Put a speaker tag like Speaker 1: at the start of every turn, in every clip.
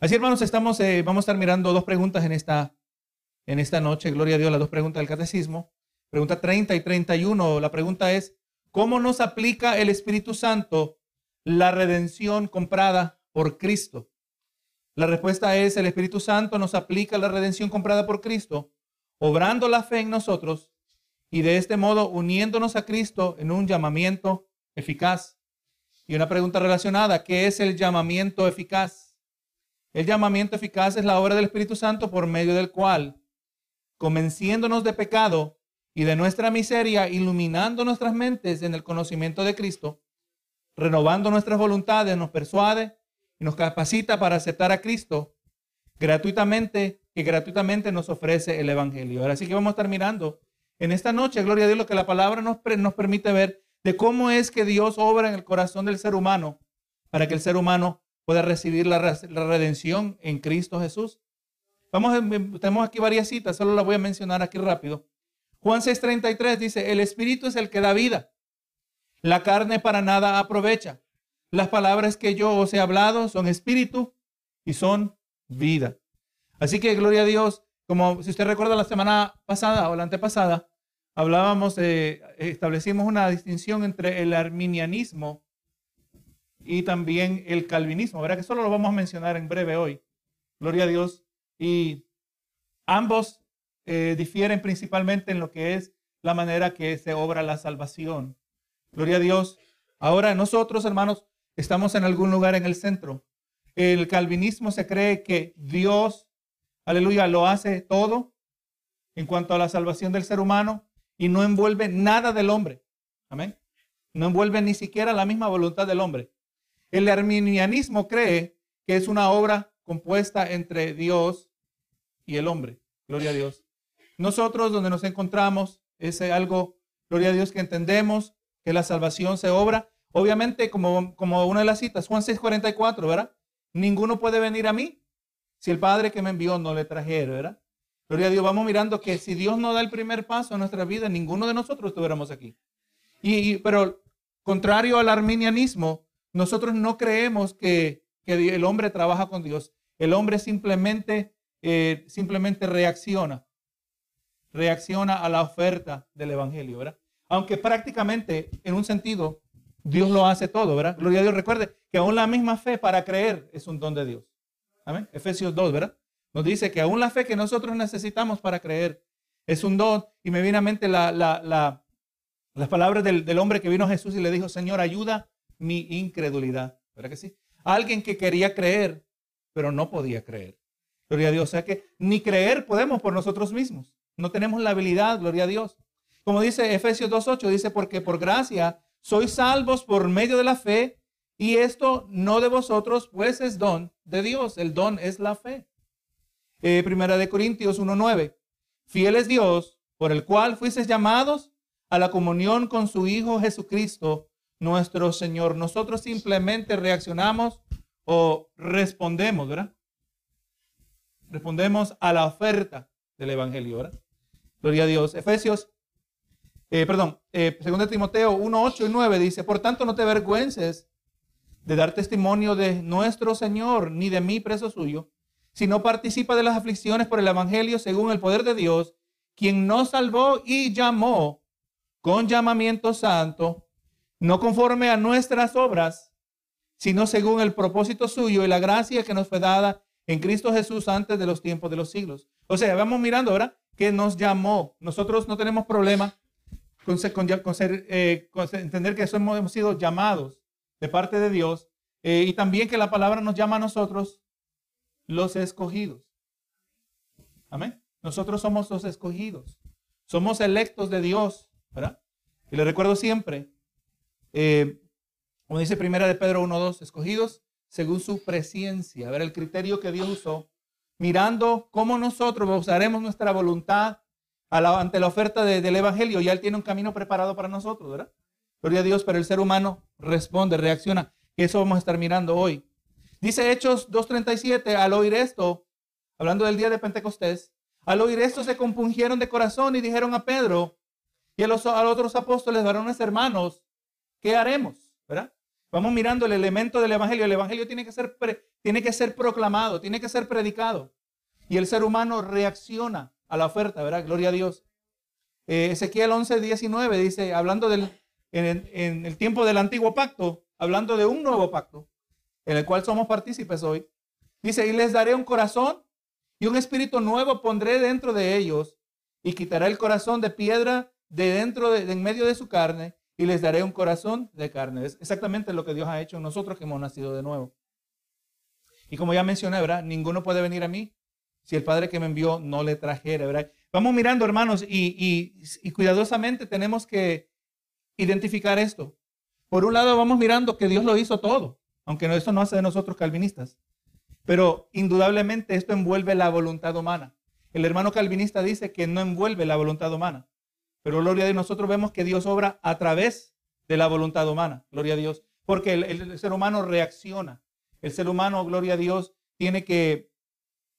Speaker 1: Así, hermanos, estamos, eh, vamos a estar mirando dos preguntas en esta, en esta noche. Gloria a Dios, las dos preguntas del catecismo. Pregunta 30 y 31. La pregunta es, ¿cómo nos aplica el Espíritu Santo la redención comprada por Cristo? La respuesta es, el Espíritu Santo nos aplica la redención comprada por Cristo, obrando la fe en nosotros y de este modo uniéndonos a Cristo en un llamamiento eficaz. Y una pregunta relacionada, ¿qué es el llamamiento eficaz? El llamamiento eficaz es la obra del Espíritu Santo por medio del cual, convenciéndonos de pecado y de nuestra miseria, iluminando nuestras mentes en el conocimiento de Cristo, renovando nuestras voluntades, nos persuade y nos capacita para aceptar a Cristo gratuitamente, que gratuitamente nos ofrece el Evangelio. Ahora sí que vamos a estar mirando en esta noche, gloria a Dios, lo que la palabra nos, nos permite ver de cómo es que Dios obra en el corazón del ser humano para que el ser humano pueda recibir la, redención en Cristo Jesús. Vamos, tenemos aquí varias citas, solo las voy a mencionar aquí rápido. Juan 6:33 dice, el Espíritu es el que da vida. La carne para nada aprovecha. Las palabras que yo os he hablado son espíritu y son vida. Así que gloria a Dios, como si usted recuerda la semana pasada o la antepasada, hablábamos, establecimos una distinción entre el arminianismo y también el calvinismo. Verá que solo lo vamos a mencionar en breve hoy. Gloria a Dios. Y ambos eh, difieren principalmente en lo que es la manera que se obra la salvación. Gloria a Dios. Ahora nosotros, hermanos, estamos en algún lugar en el centro. El calvinismo se cree que Dios aleluya, lo hace todo en cuanto a la salvación del ser humano y no envuelve nada del hombre. Amén. No envuelve ni siquiera la misma voluntad del hombre. El arminianismo cree que es una obra compuesta entre Dios y el hombre. Gloria a Dios. Nosotros donde nos encontramos es algo, gloria a Dios, que entendemos que la salvación se obra. Obviamente, como, como una de las citas, Juan 6:44, ¿verdad? Ninguno puede venir a mí si el Padre que me envió no le trajera, ¿verdad? Gloria a Dios, vamos mirando que si Dios no da el primer paso en nuestra vida, ninguno de nosotros estuviéramos aquí. Y, pero contrario al arminianismo, nosotros no creemos que, el hombre trabaja con Dios. El hombre simplemente, eh, simplemente reacciona. Reacciona a la oferta del Evangelio, ¿verdad? Aunque prácticamente, en un sentido, Dios lo hace todo, ¿verdad? Gloria a Dios. Recuerde que aún la misma fe para creer es un don de Dios. Amén. Efesios 2, ¿verdad? Nos dice que aún la fe que nosotros necesitamos para creer es un don. Y me viene a mente la, las palabras del, hombre que vino a Jesús y le dijo, Señor, ayuda mi incredulidad. ¿Verdad que sí? Alguien que quería creer, pero no podía creer. Gloria a Dios. O sea que ni creer podemos por nosotros mismos. No tenemos la habilidad, gloria a Dios. Como dice Efesios 2.8, dice, porque por gracia sois salvos por medio de la fe y esto no de vosotros, pues es don de Dios. El don es la fe. Eh, primera de Corintios 1.9. Fiel es Dios, por el cual fuisteis llamados a la comunión con su Hijo Jesucristo, nuestro Señor. Nosotros simplemente reaccionamos o respondemos, ¿verdad? Respondemos a la oferta del Evangelio, ¿verdad? Gloria a Dios. Efesios, eh, perdón, eh, 2 Timoteo 1, 8 y 9 dice, por tanto no te avergüences de dar testimonio de nuestro Señor, ni de mí preso suyo, sino participa de las aflicciones por el Evangelio según el poder de Dios, quien nos salvó y llamó con llamamiento santo, no conforme a nuestras obras, sino según el propósito suyo y la gracia que nos fue dada en Cristo Jesús antes de los tiempos de los siglos. O sea, vamos mirando ahora que nos llamó. Nosotros no tenemos problema con, eh, entender que somos, hemos sido llamados de parte de Dios eh, y también que la palabra nos llama a nosotros los escogidos. Amén. Nosotros somos los escogidos. Somos electos de Dios, ¿verdad? Y le recuerdo siempre, eh, como dice primera de Pedro 1.2, escogidos según su presencia. A ver, el criterio que Dios usó, mirando cómo nosotros usaremos nuestra voluntad ante la oferta del Evangelio. Ya Él tiene un camino preparado para nosotros, ¿verdad? Gloria a Dios, pero el ser humano responde, reacciona. Eso vamos a estar mirando hoy. Dice Hechos 2.37, al oír esto, hablando del día de Pentecostés, al oír esto se compungieron de corazón y dijeron a Pedro y a los, otros apóstoles, varones hermanos, ¿qué haremos? ¿Verdad? Vamos mirando el elemento del Evangelio. El Evangelio tiene que ser, tiene que ser proclamado, tiene que ser predicado. Y el ser humano reacciona a la oferta, ¿verdad? Gloria a Dios. Eh, Ezequiel 11, 19 dice, hablando del, en, el tiempo del antiguo pacto, hablando de un nuevo pacto, en el cual somos partícipes hoy, dice, y les daré un corazón y un espíritu nuevo pondré dentro de ellos y quitaré el corazón de piedra de dentro de en medio de su carne y les daré un corazón de carne. Es exactamente lo que Dios ha hecho en nosotros que hemos nacido de nuevo. Y como ya mencioné, ¿verdad? Ninguno puede venir a mí si el Padre que me envió no le trajera, ¿verdad? Vamos mirando, hermanos, y, y cuidadosamente tenemos que identificar esto. Por un lado, vamos mirando que Dios lo hizo todo, aunque eso no hace de nosotros calvinistas. Pero indudablemente esto envuelve la voluntad humana. El hermano calvinista dice que no envuelve la voluntad humana. Pero gloria a Dios, nosotros vemos que Dios obra a través de la voluntad humana. Gloria a Dios. Porque el, ser humano reacciona. El ser humano, gloria a Dios, tiene que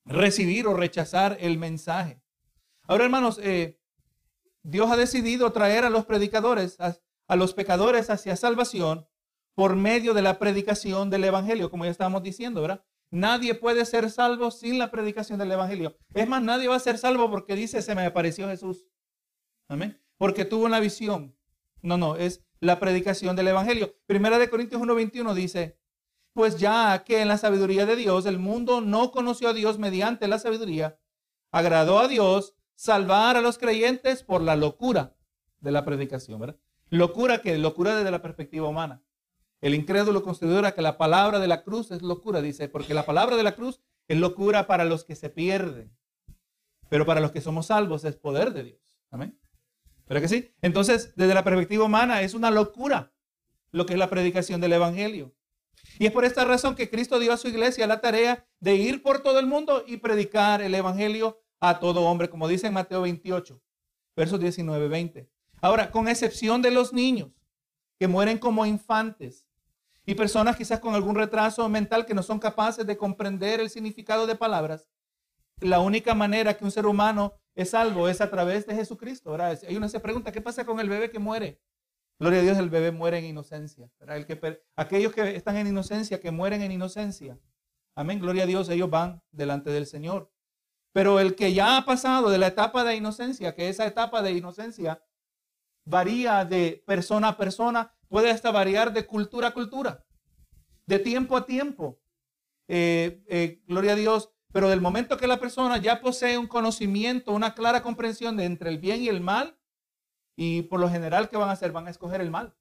Speaker 1: recibir o rechazar el mensaje. Ahora, hermanos, eh, Dios ha decidido traer a los predicadores, a, a, los pecadores hacia salvación por medio de la predicación del Evangelio, como ya estábamos diciendo, ¿verdad? Nadie puede ser salvo sin la predicación del Evangelio. Es más, nadie va a ser salvo porque dice, se me apareció Jesús. Amén. Porque tuvo una visión. No, no, es la predicación del Evangelio. Primera de Corintios 1.21 dice, pues ya que en la sabiduría de Dios el mundo no conoció a Dios mediante la sabiduría, agradó a Dios salvar a los creyentes por la locura de la predicación, ¿verdad? Locura que locura desde la perspectiva humana. El incrédulo considera que la palabra de la cruz es locura, dice, porque la palabra de la cruz es locura para los que se pierden, pero para los que somos salvos es poder de Dios. Amén. ¿Pero que sí? Entonces, desde la perspectiva humana, es una locura lo que es la predicación del Evangelio. Y es por esta razón que Cristo dio a su iglesia la tarea de ir por todo el mundo y predicar el Evangelio a todo hombre, como dice en Mateo 28, versos 19, 20. Ahora, con excepción de los niños que mueren como infantes y personas quizás con algún retraso mental que no son capaces de comprender el significado de palabras, la única manera que un ser humano es salvo es a través de Jesucristo. ¿verdad? Hay una se pregunta, ¿qué pasa con el bebé que muere? Gloria a Dios, el bebé muere en inocencia. El que, aquellos que están en inocencia, que mueren en inocencia. Amén, gloria a Dios, ellos van delante del Señor. Pero el que ya ha pasado de la etapa de inocencia, que esa etapa de inocencia varía de persona a persona, puede hasta variar de cultura a cultura, de tiempo a tiempo. Eh, eh, gloria a Dios, pero del momento que la persona ya posee un conocimiento, una clara comprensión de entre el bien y el mal, y por lo general, ¿qué van a hacer? Van a escoger el mal.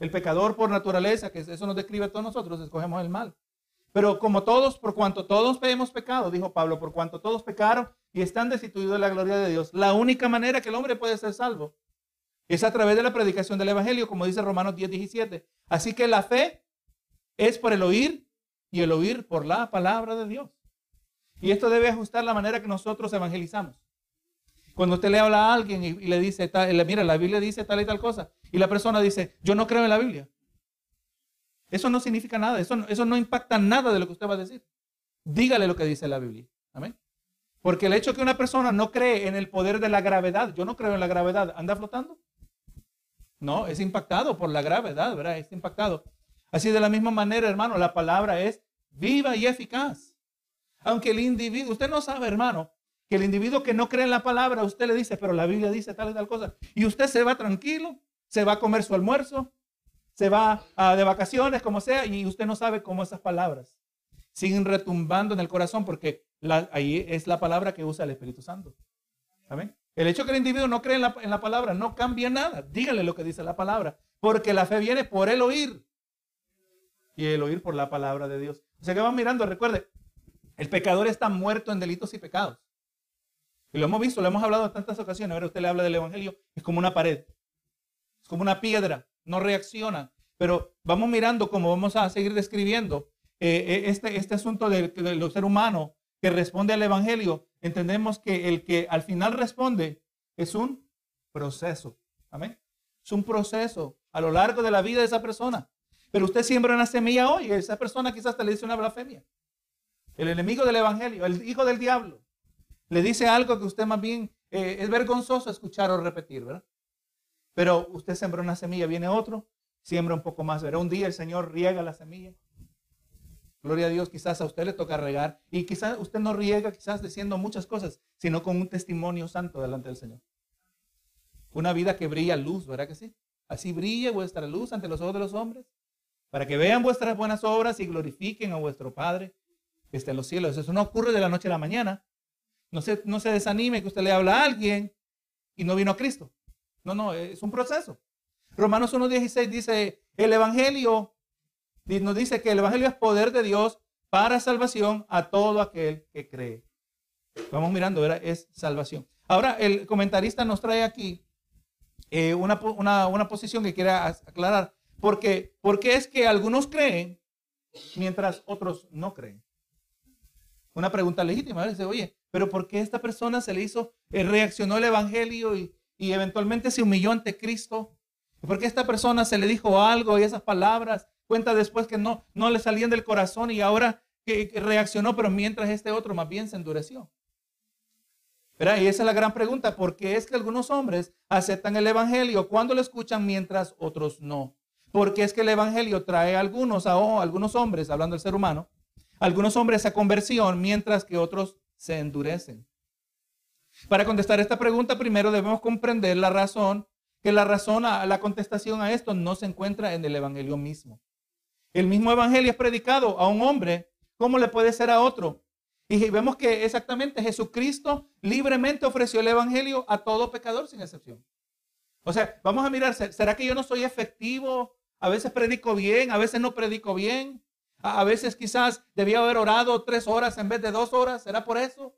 Speaker 1: El pecador por naturaleza, que eso nos describe a todos nosotros, escogemos el mal. Pero como todos, por cuanto todos hemos pecado, dijo Pablo, por cuanto todos pecaron y están destituidos de la gloria de Dios, la única manera que el hombre puede ser salvo es a través de la predicación del Evangelio, como dice Romanos 10, 17. Así que la fe es por el oír y el oír por la palabra de Dios. Y esto debe ajustar la manera que nosotros evangelizamos. Cuando usted le habla a alguien y, le dice, mira, la Biblia dice tal y tal cosa, y la persona dice, yo no creo en la Biblia. Eso no significa nada, eso no, eso no impacta nada de lo que usted va a decir. Dígale lo que dice la Biblia. Amén. Porque el hecho que una persona no cree en el poder de la gravedad, yo no creo en la gravedad, ¿anda flotando? No, es impactado por la gravedad, ¿verdad? Es impactado. Así de la misma manera, hermano, la palabra es viva y eficaz. Aunque el individuo, usted no sabe, hermano, que el individuo que no cree en la palabra, usted le dice, pero la Biblia dice tal y tal cosa. Y usted se va tranquilo, se va a comer su almuerzo, se va a, de vacaciones, como sea, y usted no sabe cómo esas palabras siguen retumbando en el corazón porque ahí es la palabra que usa el Espíritu Santo. ¿Amén? El hecho que el individuo no cree en la, en la palabra no cambia nada. Dígale lo que dice la palabra. Porque la fe viene por el oír. Y el oír por la palabra de Dios. O sea que van mirando, recuerde, el pecador está muerto en delitos y pecados. Y lo hemos visto, lo hemos hablado en tantas ocasiones. Ahora usted le habla del Evangelio, es como una pared, es como una piedra, no reacciona. Pero vamos mirando cómo vamos a seguir describiendo eh, eh, este, este asunto del, del ser humano que responde al Evangelio. Entendemos que el que al final responde es un proceso. Amén. Es un proceso a lo largo de la vida de esa persona. Pero usted siembra una semilla hoy, esa persona quizás te le dice una blasfemia el enemigo del Evangelio, el hijo del diablo, le dice algo que usted más bien eh, es vergonzoso escuchar o repetir, ¿verdad? Pero usted sembró una semilla, viene otro, siembra un poco más. Verá, un día el Señor riega la semilla. Gloria a Dios, quizás a usted le toca regar. Y quizás usted no riega, quizás diciendo muchas cosas, sino con un testimonio santo delante del Señor. Una vida que brilla luz, ¿verdad que sí? Así brille vuestra luz ante los ojos de los hombres, para que vean vuestras buenas obras y glorifiquen a vuestro Padre está en los cielos. Eso no ocurre de la noche a la mañana. No se, no se desanime que usted le habla a alguien y no vino a Cristo. No, no, es un proceso. Romanos 1.16 dice, el Evangelio, nos dice que el Evangelio es poder de Dios para salvación a todo aquel que cree. Vamos mirando. Es salvación. Ahora, el comentarista nos trae aquí eh, una, una, posición que quiere aclarar. Porque, porque es que algunos creen mientras otros no creen. Una pregunta legítima. Dice, oye, pero ¿por qué esta persona se le hizo, eh, reaccionó el Evangelio y, y eventualmente se humilló ante Cristo? ¿Por qué esta persona se le dijo algo y esas palabras cuenta después que no, no le salían del corazón y ahora que reaccionó, pero mientras este otro más bien se endureció? Y esa es la gran pregunta, ¿por qué es que algunos hombres aceptan el Evangelio cuando lo escuchan mientras otros no? Porque es que el Evangelio trae a algunos, a, algunos hombres, hablando del ser humano, algunos hombres a conversión mientras que otros se endurecen. Para contestar esta pregunta, primero debemos comprender la razón, que la razón, la contestación a esto no se encuentra en el Evangelio mismo. El mismo Evangelio es predicado a un hombre, ¿cómo le puede ser a otro? Y vemos que exactamente Jesucristo libremente ofreció el Evangelio a todo pecador sin excepción. O sea, vamos a mirar, ¿será que yo no soy efectivo? A veces predico bien, a veces no predico bien. A, veces quizás debía haber orado tres horas en vez de dos horas. ¿Será por eso?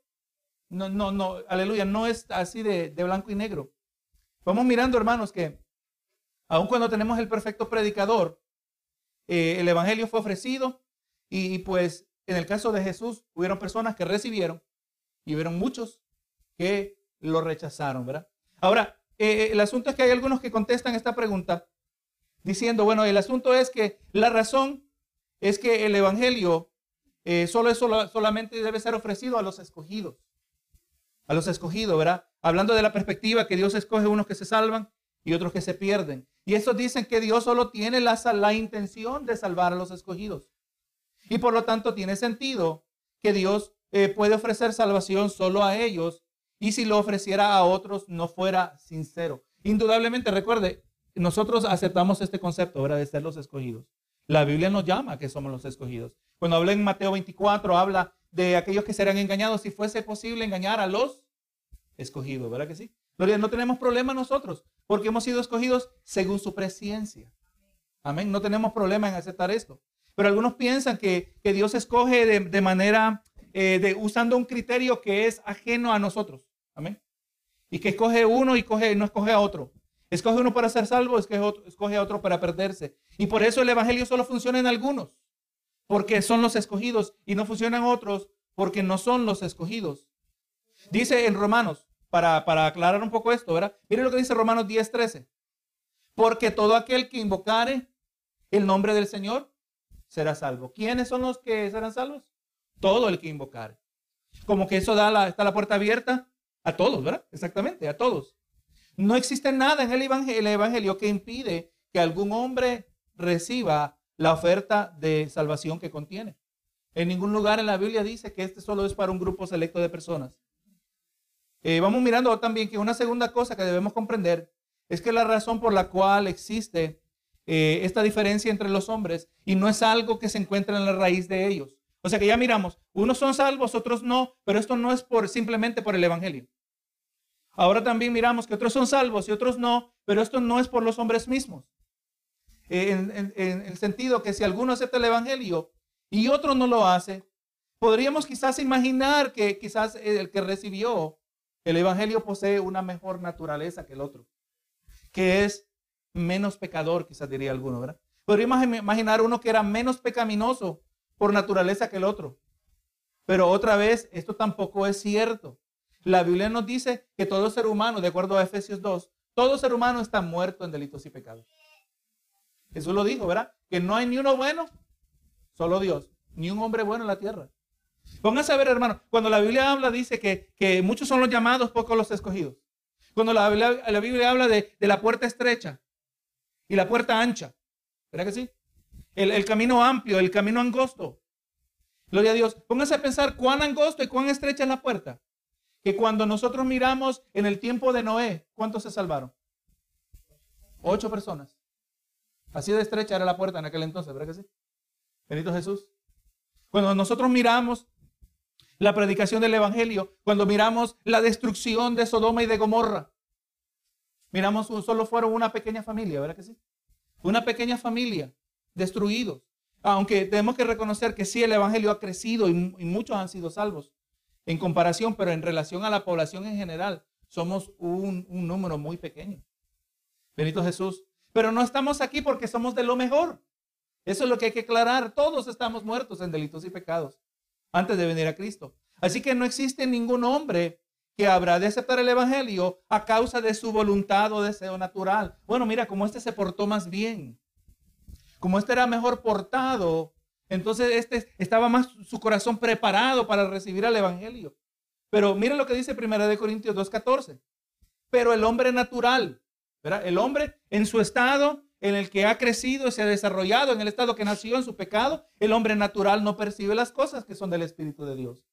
Speaker 1: No, no, no, aleluya, no es así de, blanco y negro. Vamos mirando, hermanos, que aun cuando tenemos el perfecto predicador, eh, el Evangelio fue ofrecido y pues en el caso de Jesús, hubieron personas que recibieron y hubieron muchos que lo rechazaron, ¿verdad? Ahora, eh, eh, el asunto es que hay algunos que contestan esta pregunta diciendo, bueno, el asunto es que la razón es que el Evangelio eh, solo es solamente debe ser ofrecido a los escogidos. A los escogidos, ¿verdad? Hablando de la perspectiva que Dios escoge unos que se salvan y otros que se pierden. Y estos dicen que Dios solo tiene la, la intención de salvar a los escogidos. Y por lo tanto tiene sentido que Dios eh, puede ofrecer salvación solo a ellos y si lo ofreciera a otros no fuera sincero. Indudablemente, recuerde, nosotros aceptamos este concepto, ¿verdad? De ser los escogidos. La Biblia nos llama que somos los escogidos. Cuando habla en Mateo 24, habla de aquellos que serán engañados si fuese posible engañar a los escogidos, ¿verdad que sí? Gloria, no tenemos problema nosotros porque hemos sido escogidos según su presencia. Amén. No tenemos problema en aceptar esto. Pero algunos piensan que, Dios escoge de, manera, eh, de, usando un criterio que es ajeno a nosotros. Amén. Y que escoge uno y coge, no escoge a otro. Escoge uno para ser salvo, escoge, otro, escoge a otro para perderse. Y por eso el Evangelio solo funciona en algunos, porque son los escogidos, y no funcionan otros, porque no son los escogidos. Dice en Romanos, para, para aclarar un poco esto, ¿verdad? Miren lo que dice Romanos 10:13. Porque todo aquel que invocare el nombre del Señor será salvo. ¿Quiénes son los que serán salvos? Todo el que invocar. Como que eso da la, está la puerta abierta a todos, ¿verdad? Exactamente, a todos. No existe nada en el evangelio, el evangelio que impide que algún hombre reciba la oferta de salvación que contiene. En ningún lugar en la Biblia dice que este solo es para un grupo selecto de personas. Eh, vamos mirando también que una segunda cosa que debemos comprender es que la razón por la cual existe eh, esta diferencia entre los hombres y no es algo que se encuentra en la raíz de ellos. O sea que ya miramos, unos son salvos, otros no, pero esto no es por simplemente por el evangelio. Ahora también miramos que otros son salvos y otros no, pero esto no es por los hombres mismos. En el sentido que si alguno acepta el evangelio y otro no lo hace, podríamos quizás imaginar que quizás el que recibió el evangelio posee una mejor naturaleza que el otro, que es menos pecador, quizás diría alguno, ¿verdad? Podríamos imaginar uno que era menos pecaminoso por naturaleza que el otro. Pero otra vez, esto tampoco es cierto. La Biblia nos dice que todo ser humano, de acuerdo a Efesios 2, todo ser humano está muerto en delitos y pecados. Jesús lo dijo, ¿verdad? Que no hay ni uno bueno, solo Dios, ni un hombre bueno en la tierra. Pónganse a ver, hermano, cuando la Biblia habla, dice que, que muchos son los llamados, pocos los escogidos. Cuando la la Biblia habla de, de la puerta estrecha, y la puerta ancha. ¿Verdad que sí? El, el camino amplio, el camino angosto. Gloria a Dios. Pónganse a pensar cuán angosto y cuán estrecha es la puerta. Que cuando nosotros miramos en el tiempo de Noé, ¿cuántos se salvaron? Ocho personas. Así de estrecha era la puerta en aquel entonces, ¿verdad que sí? Bendito Jesús. Cuando nosotros miramos la predicación del Evangelio, cuando miramos la destrucción de Sodoma y de Gomorra, miramos, solo fueron una pequeña familia, ¿verdad que sí? Una pequeña familia, destruidos. Aunque tenemos que reconocer que sí, el Evangelio ha crecido y, muchos han sido salvos en comparación, pero en relación a la población en general, somos un, un número muy pequeño. Bendito Jesús. Pero no estamos aquí porque somos de lo mejor. Eso es lo que hay que aclarar. Todos estamos muertos en delitos y pecados antes de venir a Cristo. Así que no existe ningún hombre que habrá de aceptar el Evangelio a causa de su voluntad o deseo natural. Bueno, mira, como este se portó más bien, como este era mejor portado, entonces este estaba más su corazón preparado para recibir el Evangelio. Pero mira lo que dice 1 Corintios 2.14. Pero el hombre natural, el hombre en su estado en el que ha crecido, se ha desarrollado, en el estado que nació en su pecado, el hombre natural no percibe las cosas que son del Espíritu de Dios.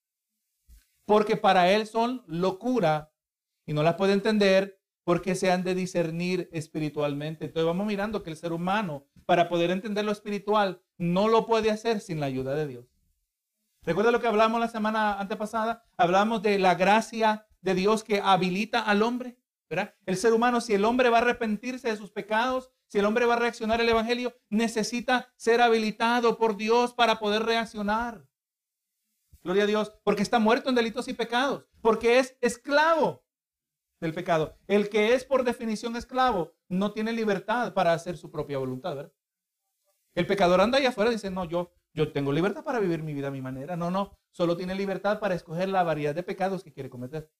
Speaker 1: Porque para él son locura y no las puede entender porque se han de discernir espiritualmente. Entonces vamos mirando que el ser humano, para poder entender lo espiritual, no lo puede hacer sin la ayuda de Dios. ¿Recuerda lo que hablamos la semana antepasada? Hablamos de la gracia de Dios que habilita al hombre. El ser humano, si el hombre va a arrepentirse de sus pecados, si el hombre va a reaccionar al Evangelio, necesita ser habilitado por Dios para poder reaccionar. Gloria a Dios, porque está muerto en delitos y pecados, porque es esclavo del pecado. El que es por definición esclavo no tiene libertad para hacer su propia voluntad. El pecador anda allá afuera y dice, no, yo, yo tengo libertad para vivir mi vida a mi manera. No, no, solo tiene libertad para escoger la variedad de pecados que quiere cometer.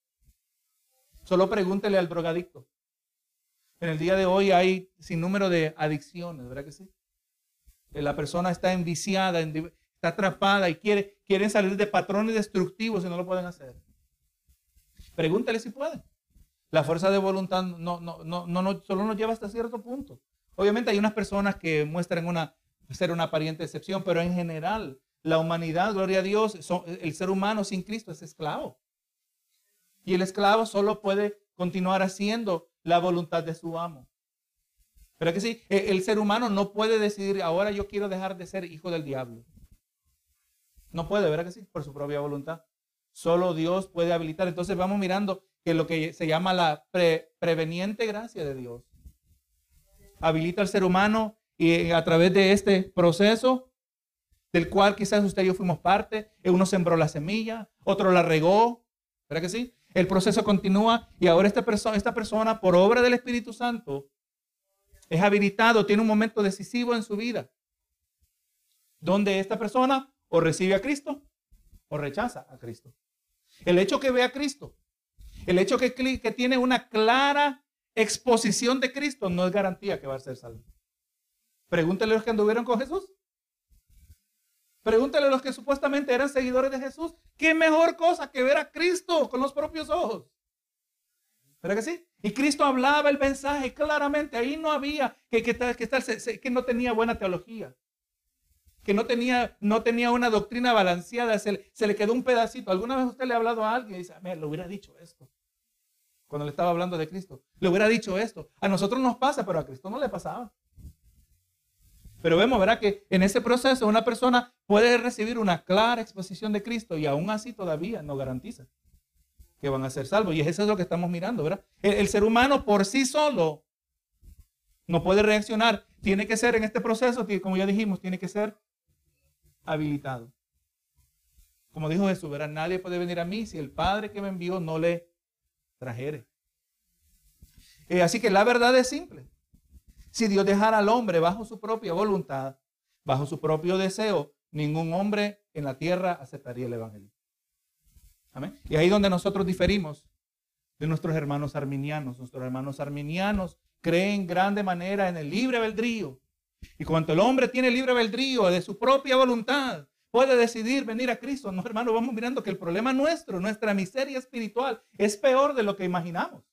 Speaker 1: Solo pregúntele al drogadicto. En el día de hoy hay sin número de adicciones, ¿verdad que sí? La persona está enviciada, está atrapada y quiere, quieren salir de patrones destructivos y no lo pueden hacer. Pregúntale si pueden. La fuerza de voluntad no, no, no, no, solo nos lleva hasta cierto punto. Obviamente hay unas personas que muestran una, ser una aparente excepción, pero en general la humanidad, gloria a Dios, el ser humano sin Cristo es esclavo. Y el esclavo solo puede continuar haciendo la voluntad de su amo. Pero que sí, e, el ser humano no puede decidir, ahora yo quiero dejar de ser hijo del diablo. No puede, ¿verdad que sí? Por su propia voluntad. Solo Dios puede habilitar. Entonces vamos mirando que lo que se llama la preveniente gracia de Dios habilita al ser humano y a través de este proceso del cual quizás usted y yo fuimos parte, uno sembró la semilla, otro la regó, ¿verdad que sí? El proceso continúa y ahora esta persona, esta persona, por obra del Espíritu Santo, es habilitado, tiene un momento decisivo en su vida, donde esta persona o recibe a Cristo o rechaza a Cristo. El hecho que ve a Cristo, el hecho que, que tiene una clara exposición de Cristo no es garantía que va a ser salvo. Pregúntele a los que anduvieron con Jesús. Pregúntale a los que supuestamente eran seguidores de Jesús, ¿qué mejor cosa que ver a Cristo con los propios ojos? ¿Verdad que sí? Y Cristo hablaba el mensaje claramente, ahí no había que, que, que, que no tenía buena teología, que no tenía, no tenía una doctrina balanceada, se, se, le quedó un pedacito. ¿Alguna vez usted le ha hablado a alguien y dice, me lo hubiera dicho esto? Cuando le estaba hablando de Cristo, le hubiera dicho esto. A nosotros nos pasa, pero a Cristo no le pasaba. Pero vemos, ¿verdad? Que en ese proceso una persona puede recibir una clara exposición de Cristo y aún así todavía no garantiza que van a ser salvos. Y eso es lo que estamos mirando, ¿verdad? El, ser humano por sí solo no puede reaccionar. Tiene que ser en este proceso, como ya dijimos, tiene que ser habilitado. Como dijo Jesús, ¿verdad? Nadie puede venir a mí si el Padre que me envió no le trajere. Eh, así que la verdad es simple. Si Dios dejara al hombre bajo su propia voluntad, bajo su propio deseo, ningún hombre en la tierra aceptaría el Evangelio. Amén. Y ahí donde nosotros diferimos de nuestros hermanos arminianos. Nuestros hermanos arminianos creen grande manera en el libre albedrío. Y cuando el hombre tiene libre albedrío de su propia voluntad, puede decidir venir a Cristo. No, hermano, vamos mirando que el problema nuestro, nuestra miseria espiritual, es peor de lo que imaginamos.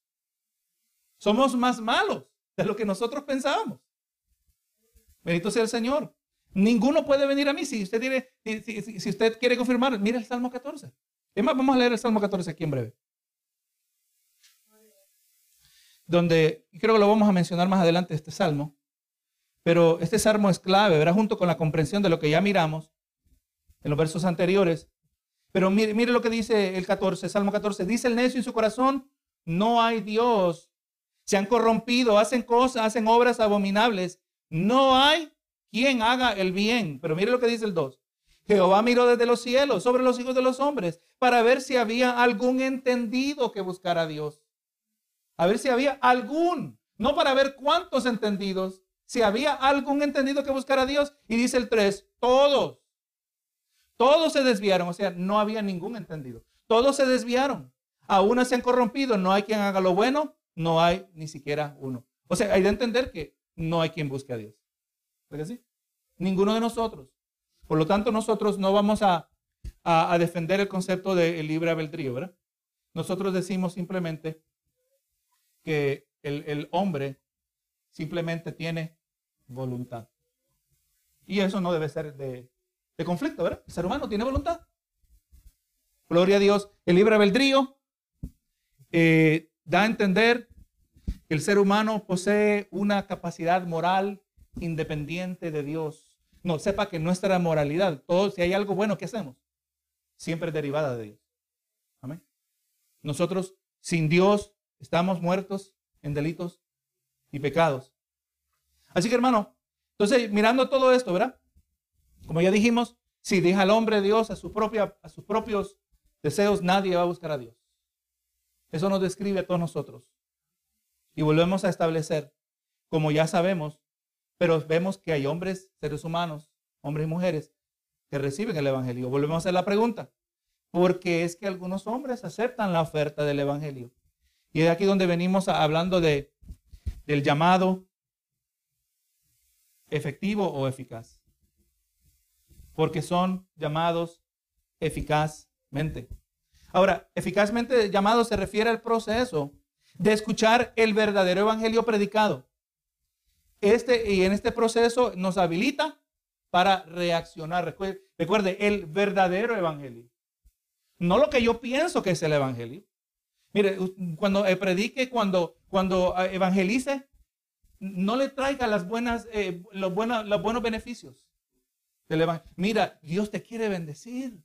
Speaker 1: Somos más malos de lo que nosotros pensábamos. Bendito sea el Señor. Ninguno puede venir a mí. Si usted, tiene, si, usted quiere confirmar, mire el Salmo 14. Es más, vamos a leer el Salmo 14 aquí en breve. Donde creo que lo vamos a mencionar más adelante, este Salmo. Pero este Salmo es clave, ¿verdad? Junto con la comprensión de lo que ya miramos en los versos anteriores. Pero mire, mire lo que dice el 14, Salmo 14. Dice el necio en su corazón, no hay Dios. Se han corrompido, hacen cosas, hacen obras abominables. No hay quien haga el bien. Pero mire lo que dice el 2. Jehová miró desde los cielos sobre los hijos de los hombres para ver si había algún entendido que buscara a Dios. A ver si había algún, no para ver cuántos entendidos, si había algún entendido que buscara a Dios. Y dice el 3, todos, todos se desviaron, o sea, no había ningún entendido. Todos se desviaron. Aún se han corrompido, no hay quien haga lo bueno, no hay ni siquiera uno. O sea, hay de entender que no hay quien busque a Dios. ¿Verdad sí? Ninguno de nosotros. Por lo tanto, nosotros no vamos a, defender el concepto del libre albedrío, ¿verdad? Nosotros decimos simplemente que el, hombre simplemente tiene voluntad. Y eso no debe ser de, conflicto, ¿verdad? El ser humano tiene voluntad. Gloria a Dios. El libre albedrío eh, da a entender que el ser humano posee una capacidad moral independiente de Dios. No, sepa que nuestra moralidad, todo, si hay algo bueno que hacemos, siempre es derivada de Dios. Amén. Nosotros, sin Dios, estamos muertos en delitos y pecados. Así que, hermano, entonces, mirando todo esto, ¿verdad? Como ya dijimos, si deja al hombre Dios a, su propia, a sus propios deseos, nadie va a buscar a Dios. Eso nos describe a todos nosotros. Y volvemos a establecer, como ya sabemos, pero vemos que hay hombres, seres humanos, hombres y mujeres, que reciben el Evangelio. Volvemos a hacer la pregunta. ¿Por qué es que algunos hombres aceptan la oferta del Evangelio? Y es aquí donde venimos hablando de, del llamado efectivo o eficaz. Porque son llamados eficazmente. Ahora, eficazmente llamado se refiere al proceso de escuchar el verdadero evangelio predicado. Este, y en este proceso nos habilita para reaccionar. Recuerde, el verdadero evangelio. No lo que yo pienso que es el evangelio. Mire, cuando eh, predique, cuando, cuando eh, evangelice, no le traiga las buenas, eh, los, buenos, los buenos beneficios. Mira, Dios te quiere bendecir.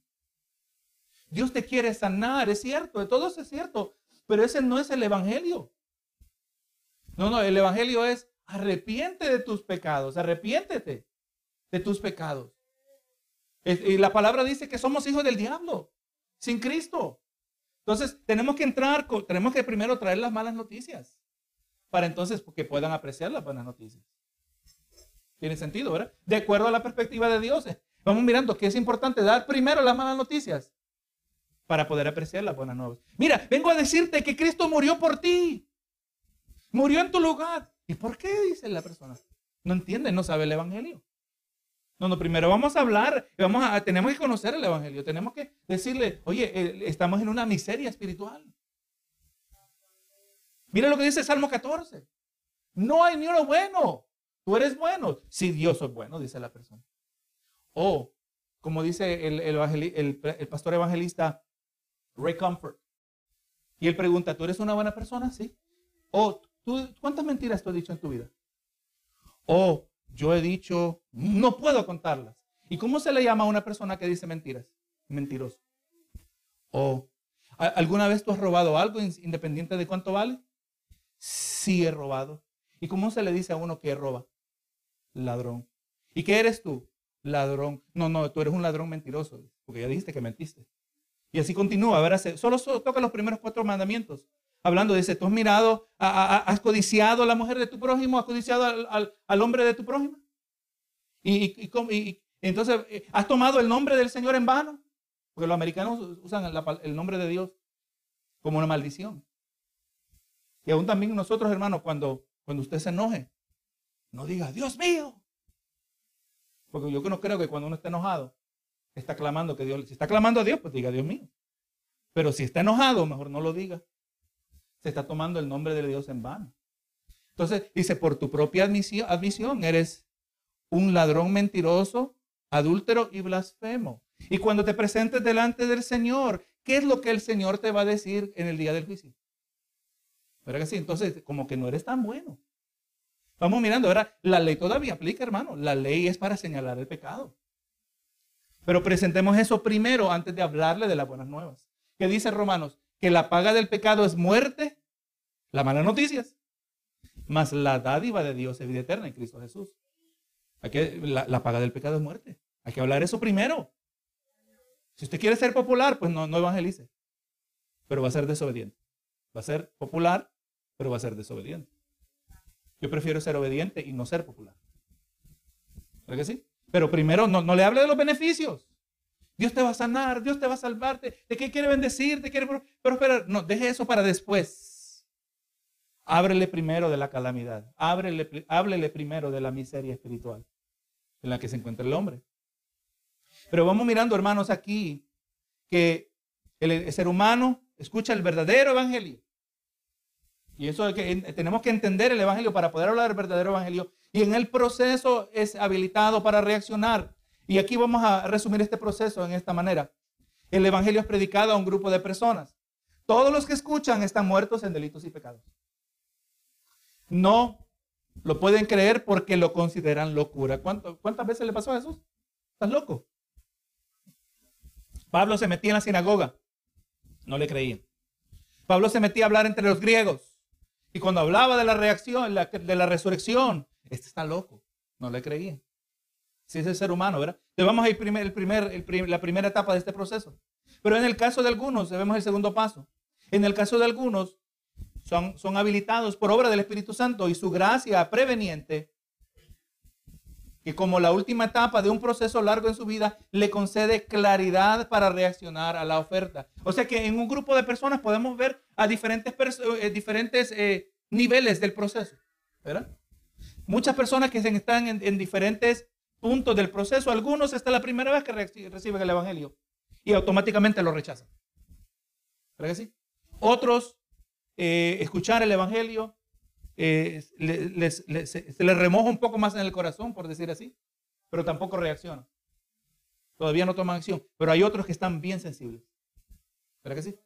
Speaker 1: Dios te quiere sanar, es cierto, de todo eso es cierto, pero ese no es el Evangelio. No, no, el Evangelio es arrepiente de tus pecados, arrepiéntete de tus pecados. Y la palabra dice que somos hijos del diablo, sin Cristo. Entonces, tenemos que entrar, tenemos que primero traer las malas noticias, para entonces que puedan apreciar las buenas noticias. Tiene sentido, ¿verdad? De acuerdo a la perspectiva de Dios. Vamos mirando que es importante dar primero las malas noticias para poder apreciar las buenas nuevas. Mira, vengo a decirte que Cristo murió por ti. Murió en tu lugar. ¿Y por qué? Dice la persona. No entiende, no sabe el Evangelio. No, no, primero vamos a hablar, vamos a, tenemos que conocer el Evangelio. Tenemos que decirle, oye, eh, estamos en una miseria espiritual. Mira lo que dice Salmo 14. No hay ni uno bueno. Tú eres bueno. Si Dios es bueno, dice la persona. O, como dice el, el pastor evangelista Ray Comfort. Y él pregunta, ¿tú eres una buena persona? Sí. O, ¿tú, ¿cuántas mentiras tú has dicho en tu vida? O, yo he dicho, no puedo contarlas. ¿Y cómo se le llama a una persona que dice mentiras? Mentiroso. O, ¿alguna vez tú has robado algo independiente de cuánto vale? Sí he robado. ¿Y cómo se le dice a uno que roba? Ladrón. ¿Y qué eres tú? Ladrón. No, no, tú eres un ladrón mentiroso, porque ya dijiste que mentiste. Y así continúa. A ver, solo, toca los primeros cuatro mandamientos. Hablando ese, tú has mirado, has codiciado a la mujer de tu prójimo, has codiciado al, hombre de tu prójimo. Y, entonces, eh, ¿has tomado el nombre del Señor en vano? Porque los americanos usan el, nombre de Dios como una maldición. Y aún también nosotros, hermanos, cuando, cuando usted se enoje, no diga, Dios mío. Porque yo no creo que cuando uno está enojado, está clamando que Dios, si está clamando a Dios, pues diga Dios mío. Pero si está enojado, mejor no lo diga. Se está tomando el nombre de Dios en vano. Entonces dice, por tu propia admisión, admisión eres un ladrón mentiroso, adúltero y blasfemo. Y cuando te presentes delante del Señor, ¿qué es lo que el Señor te va a decir en el día del juicio? ¿Verdad que sí? Entonces, como que no eres tan bueno. Vamos mirando, ahora la ley todavía aplica, hermano. La ley es para señalar el pecado. Pero presentemos eso primero antes de hablarle de las buenas nuevas. ¿Qué dice Romanos? Que la paga del pecado es muerte, la mala noticia, mas la dádiva de Dios es vida eterna en Cristo Jesús. la, paga del pecado es muerte. Hay que hablar eso primero. Si usted quiere ser popular, pues no, no evangelice. Pero va a ser desobediente. Va a ser popular, pero va a ser desobediente. Yo prefiero ser obediente y no ser popular. ¿Verdad que sí? Pero primero no, le hable de los beneficios. Dios te va a sanar, Dios te va a salvarte. ¿De qué quiere bendecir? ¿Te quiere prosperar? No, deje eso para después. Ábrele primero de la calamidad. Ábrele, primero de la miseria espiritual en la que se encuentra el hombre. Pero vamos mirando, hermanos, aquí que el ser humano escucha el verdadero evangelio. Y eso es que tenemos que entender el evangelio para poder hablar del verdadero evangelio. Y en el proceso es habilitado para reaccionar. Y aquí vamos a resumir este proceso en esta manera. El evangelio es predicado a un grupo de personas. Todos los que escuchan están muertos en delitos y pecados. No lo pueden creer porque lo consideran locura. ¿Cuántas veces le pasó a Jesús? ¿Estás loco? Pablo se metía en la sinagoga. No le creían. Pablo se metía a hablar entre los griegos. Y cuando hablaba de la reacción, de la resurrección, este está loco. No le creían. Si es el ser humano, ¿verdad? Entonces vamos a ir el primer, la primera etapa de este proceso. Pero en el caso de algunos, vemos el segundo paso. En el caso de algunos, son, son habilitados por obra del Espíritu Santo y su gracia preveniente, que como la última etapa de un proceso largo en su vida, le concede claridad para reaccionar a la oferta. O sea que en un grupo de personas podemos ver a diferentes, eh, diferentes eh, niveles del proceso. Muchas personas que están en, diferentes puntos del proceso, algunos esta es la primera vez que reciben el Evangelio y automáticamente lo rechazan. ¿Verdad que sí? Otros eh, escuchar el Evangelio les, se les remoja un poco más en el corazón, por decir así, pero tampoco reaccionan. Todavía no toman acción, pero hay otros que están bien sensibles. ¿Verdad que sí?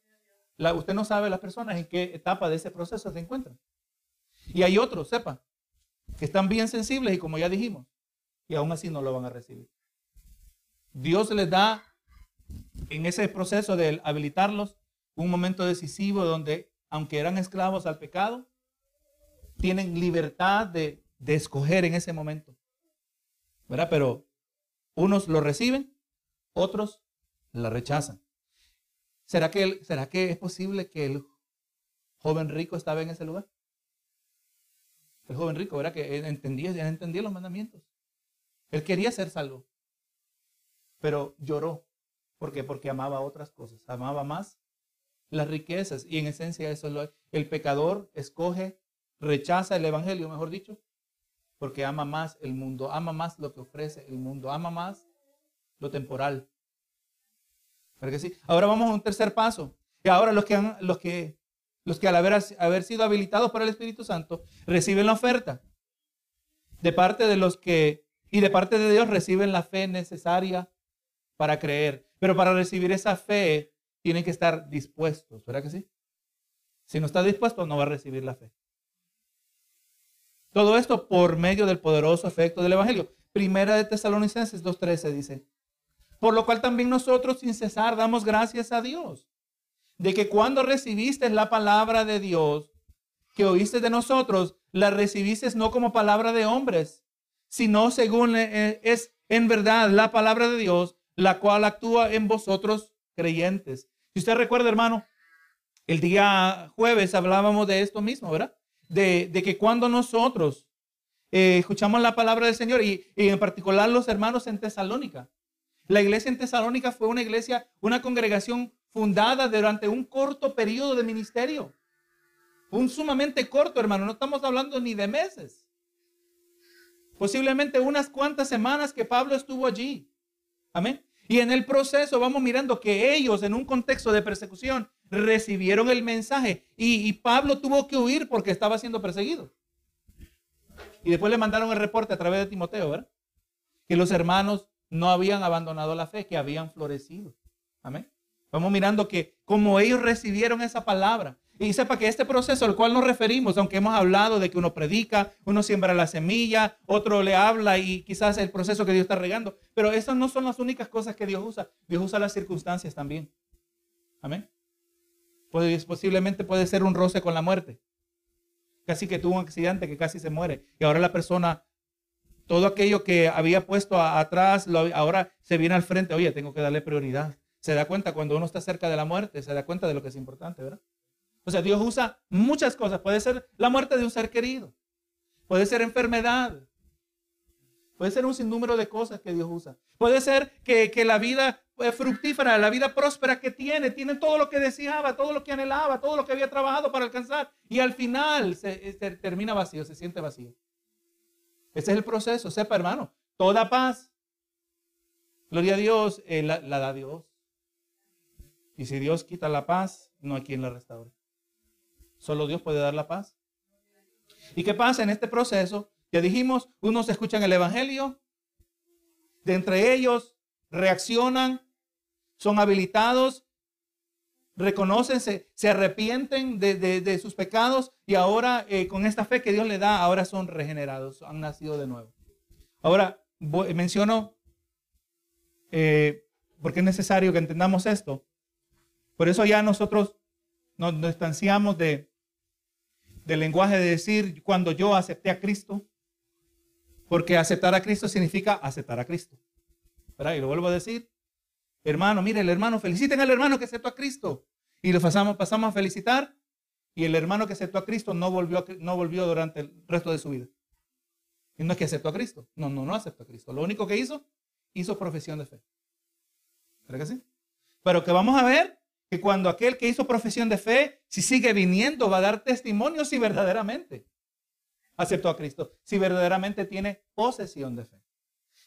Speaker 1: usted no sabe las personas en qué etapa de ese proceso se encuentran. Y hay otros, sepa, que están bien sensibles y como ya dijimos, y aún así no lo van a recibir. Dios les da en ese proceso de habilitarlos un momento decisivo donde, aunque eran esclavos al pecado, tienen libertad de, de escoger en ese momento. ¿Verdad? Pero unos lo reciben, otros la rechazan. ¿Será que, ¿Será que es posible que el joven rico estaba en ese lugar? El joven rico, ¿verdad? Que entendía, entendía los mandamientos. Él quería ser salvo. Pero lloró. ¿Por qué? Porque amaba otras cosas. Amaba más las riquezas. Y en esencia eso es lo El pecador escoge, rechaza el evangelio, mejor dicho, porque ama más el mundo, ama más lo que ofrece el mundo, ama más lo temporal. Ahora vamos a un tercer paso. Y ahora los que, han, los que, los que al haber, haber sido habilitados por el Espíritu Santo reciben la oferta. De parte de los que, y de parte de Dios reciben la fe necesaria para creer. Pero para recibir esa fe tienen que estar dispuestos, ¿verdad que sí? Si no está dispuesto, no va a recibir la fe. Todo esto por medio del poderoso efecto del Evangelio. Primera de Tesalonicenses 2.13 dice, por lo cual también nosotros sin cesar damos gracias a Dios de que cuando recibiste la palabra de Dios que oíste de nosotros, la recibiste no como palabra de hombres, sino según eh, es en verdad la palabra de Dios, la cual actúa en vosotros creyentes. Si usted recuerda, hermano, el día jueves hablábamos de esto mismo, ¿verdad? De, que cuando nosotros eh, escuchamos la palabra del Señor y, y en particular los hermanos en Tesalónica, la iglesia en Tesalónica fue una iglesia, una congregación fundada durante un corto periodo de ministerio. Un sumamente corto, hermano. No estamos hablando ni de meses. Posiblemente unas cuantas semanas que Pablo estuvo allí. Amén. Y en el proceso vamos mirando que ellos en un contexto de persecución recibieron el mensaje y, Pablo tuvo que huir porque estaba siendo perseguido. Y después le mandaron el reporte a través de Timoteo, ¿verdad? que los hermanos no habían abandonado la fe, que habían florecido. Amén. Vamos mirando que como ellos recibieron esa palabra, y sepa que este proceso al cual nos referimos, aunque hemos hablado de que uno predica, uno siembra la semilla, otro le habla y quizás el proceso que Dios está regando, pero esas no son las únicas cosas que Dios usa. Dios usa las circunstancias también. Amén. Pues, posiblemente puede ser un roce con la muerte. Casi que tuvo un accidente que casi se muere. Y ahora la persona, todo aquello que había puesto atrás, ahora se viene al frente. Oye, tengo que darle prioridad. Se da cuenta cuando uno está cerca de la muerte, se da cuenta de lo que es importante, ¿verdad? O sea, Dios usa muchas cosas. Puede ser la muerte de un ser querido. Puede ser enfermedad. Puede ser un sinnúmero de cosas que Dios usa. Puede ser que, la vida fructífera, la vida próspera que tiene, tiene todo lo que deseaba, todo lo que anhelaba, todo lo que había trabajado para alcanzar. Y al final se, termina vacío, se siente vacío. Ese es el proceso. Sepa, hermano, toda paz. Gloria a Dios, eh, la, la da Dios. Y si Dios quita la paz, no hay quien la restaure. Solo Dios puede dar la paz. ¿Y qué pasa en este proceso? Ya dijimos, unos escuchan el Evangelio, de entre ellos reaccionan, son habilitados, reconocen, se, arrepienten de, sus pecados y ahora eh, con esta fe que Dios le da, ahora son regenerados, han nacido de nuevo. Ahora, menciono, eh, porque es necesario que entendamos esto. Por eso ya nosotros nos distanciamos de, del lenguaje de decir cuando yo acepté a Cristo, porque aceptar a Cristo significa aceptar a Cristo. Y lo vuelvo a decir, hermano, mire el hermano, feliciten al hermano que aceptó a Cristo. Y lo pasamos, pasamos a felicitar y el hermano que aceptó a Cristo no volvió, no volvió durante el resto de su vida. Y no es que aceptó a Cristo, no, no, no aceptó a Cristo. Lo único que hizo, hizo profesión de fe. ¿Verdad que sí? Pero que vamos a ver que cuando aquel que hizo profesión de fe, si sigue viniendo, va a dar testimonio si verdaderamente aceptó a Cristo, si verdaderamente tiene posesión de fe,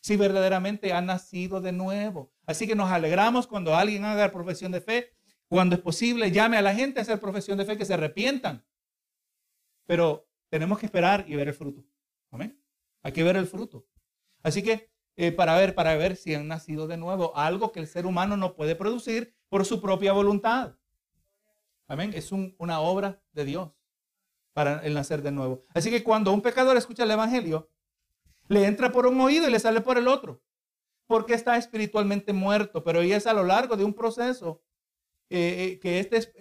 Speaker 1: si verdaderamente ha nacido de nuevo. Así que nos alegramos cuando alguien haga profesión de fe, cuando es posible, llame a la gente a hacer profesión de fe, que se arrepientan. Pero tenemos que esperar y ver el fruto. Amén. Hay que ver el fruto. Así que eh, para ver, para ver si han nacido de nuevo, algo que el ser humano no puede producir por su propia voluntad. Amén. Es una obra de Dios para el nacer de nuevo. Así que cuando un pecador escucha el Evangelio, le entra por un oído y le sale por el otro, porque está espiritualmente muerto, pero es a lo largo de un proceso eh, eh, que este es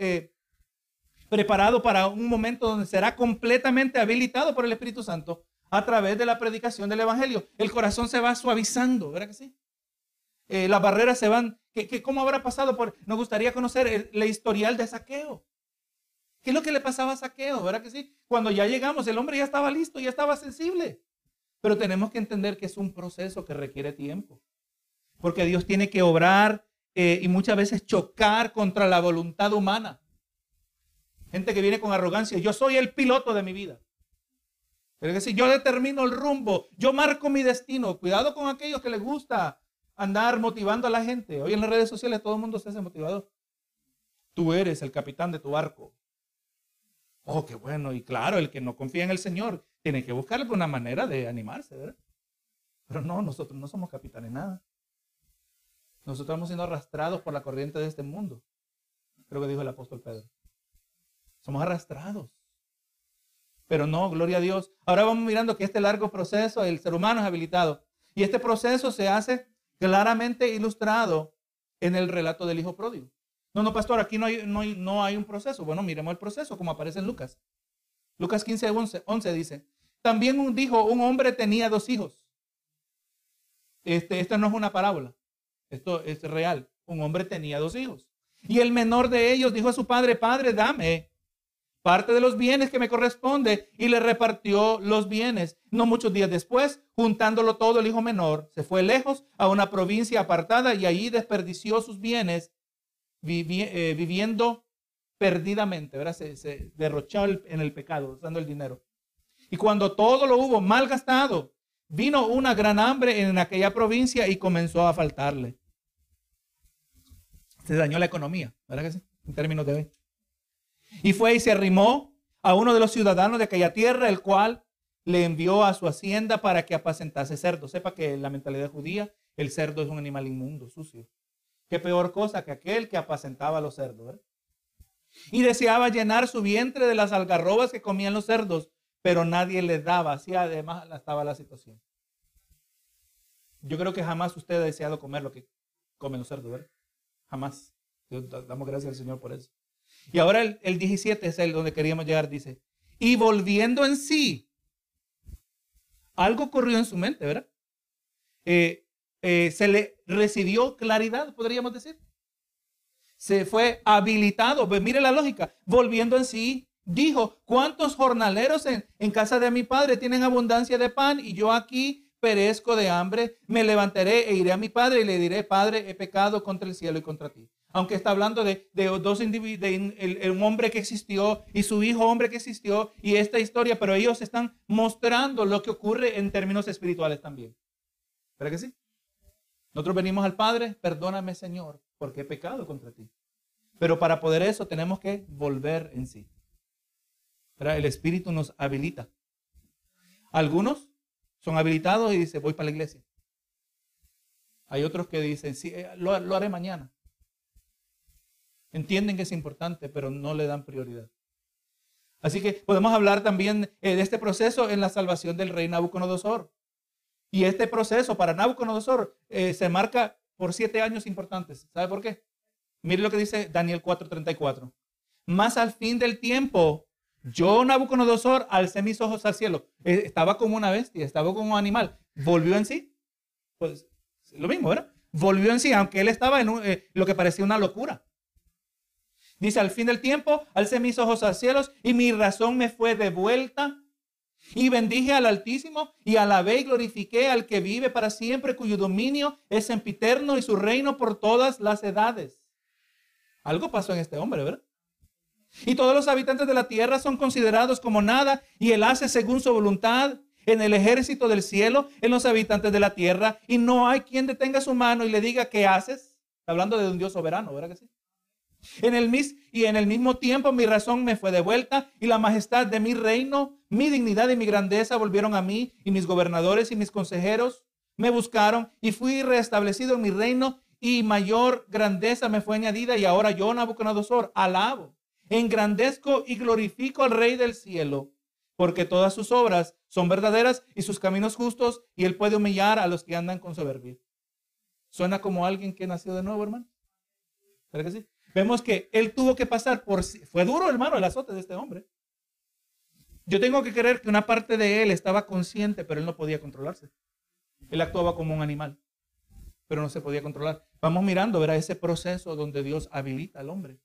Speaker 1: preparado para un momento donde será completamente habilitado por el Espíritu Santo a través de la predicación del Evangelio. El corazón se va suavizando, ¿verdad que sí? Eh, las barreras se van. ¿Qué, cómo habrá pasado? Por, nos gustaría conocer el, la historial de saqueo. ¿Qué es lo que le pasaba a saqueo? ¿Verdad que sí? Cuando ya llegamos, el hombre ya estaba listo, ya estaba sensible. Pero tenemos que entender que es un proceso que requiere tiempo. Porque Dios tiene que obrar eh, y muchas veces chocar contra la voluntad humana. Gente que viene con arrogancia. Yo soy el piloto de mi vida. Pero que si yo determino el rumbo, yo marco mi destino. Cuidado con aquellos que les gusta andar motivando a la gente. Hoy en las redes sociales todo el mundo se hace motivador. Tú eres el capitán de tu barco. Oh, qué bueno. Y claro, el que no confía en el Señor tiene que buscar alguna manera de animarse, ¿verdad? Pero no, nosotros no somos capitanes nada. Nosotros estamos siendo arrastrados por la corriente de este mundo. Creo que dijo el apóstol Pedro. Somos arrastrados. Pero no, gloria a Dios. Ahora vamos mirando que este largo proceso, el ser humano es habilitado. Y este proceso se hace claramente ilustrado en el relato del hijo pródigo. No, no, pastor, aquí no hay, no hay, no hay un proceso. Bueno, miremos el proceso como aparece en Lucas. Lucas 15, 11, 11 dice, también dijo, un hombre tenía dos hijos. Este, esta no es una parábola, esto es real. Un hombre tenía dos hijos. Y el menor de ellos dijo a su padre, padre, dame parte de los bienes que me corresponde y le repartió los bienes. No muchos días después, juntándolo todo, el hijo menor se fue lejos a una provincia apartada y allí desperdició sus bienes eh, viviendo perdidamente, ¿verdad? Se, derrochó en el pecado, usando el dinero. Y cuando todo lo hubo mal gastado, vino una gran hambre en aquella provincia y comenzó a faltarle. Se dañó la economía, ¿verdad que sí? En términos de y fue y se arrimó a uno de los ciudadanos de aquella tierra, el cual le envió a su hacienda para que apacentase cerdos. Sepa que en la mentalidad judía, el cerdo es un animal inmundo, sucio. Qué peor cosa que aquel que apacentaba a los cerdos. Y deseaba llenar su vientre de las algarrobas que comían los cerdos, pero nadie le daba. Así además estaba la situación. Yo creo que jamás usted ha deseado comer lo que comen los cerdos, ¿verdad? Jamás. Damos gracias al Señor por eso. Y ahora el, el 17 es el donde queríamos llegar, dice. Y volviendo en sí, algo ocurrió en su mente, ¿verdad? Eh, eh, se le recibió claridad, podríamos decir. Se fue habilitado. Pues mire la lógica. Volviendo en sí, dijo, ¿cuántos jornaleros en, casa de mi padre tienen abundancia de pan y yo aquí perezco de hambre? Me levantaré e iré a mi padre y le diré, Padre, he pecado contra el cielo y contra ti aunque está hablando de, dos individuos, un hombre que existió y su hijo hombre que existió y esta historia, pero ellos están mostrando lo que ocurre en términos espirituales también. ¿Verdad que sí? Nosotros venimos al Padre, perdóname Señor, porque he pecado contra ti. Pero para poder eso tenemos que volver en sí. El Espíritu nos habilita. Algunos son habilitados y dicen, voy para la iglesia. Hay otros que dicen, sí, eh, lo haré mañana. Entienden que es importante, pero no le dan prioridad. Así que podemos hablar también eh, de este proceso en la salvación del rey Nabucodonosor. Y este proceso para Nabucodonosor eh, se marca por siete años importantes. ¿Sabe por qué? Mire lo que dice Daniel 4:34. Más al fin del tiempo, yo Nabucodonosor alcé mis ojos al cielo. Eh, estaba como una bestia, estaba como un animal. Volvió en sí. Pues lo mismo, ¿verdad? Volvió en sí, aunque él estaba en lo que parecía una locura. Dice, al fin del tiempo, alcé mis ojos al cielos y mi razón me fue devuelta. Y bendije al Altísimo y alabé y glorifiqué al que vive para siempre, cuyo dominio es sempiterno y su reino por todas las edades. Algo pasó en este hombre, ¿verdad? Y todos los habitantes de la tierra son considerados como nada y él hace según su voluntad en el ejército del cielo, en los habitantes de la tierra, y no hay quien detenga su mano y le diga, ¿qué haces? hablando de un Dios soberano, ¿verdad que sí? En el mis, y en el mismo tiempo mi razón me fue devuelta y la majestad de mi reino, mi dignidad y mi grandeza volvieron a mí y mis gobernadores y mis consejeros me buscaron y fui restablecido en mi reino y mayor grandeza me fue añadida y ahora yo Nabucodonosor alabo, engrandezco y glorifico al rey del cielo porque todas sus obras son verdaderas y sus caminos justos y él puede humillar a los que andan con soberbia. Suena como alguien que nació de nuevo, hermano. ¿Verdad que sí? Vemos que él tuvo que pasar por... Fue duro, hermano, el azote de este hombre. Yo tengo que creer que una parte de él estaba consciente, pero él no podía controlarse. Él actuaba como un animal, pero no se podía controlar. Vamos mirando, verá ese proceso donde Dios habilita al hombre.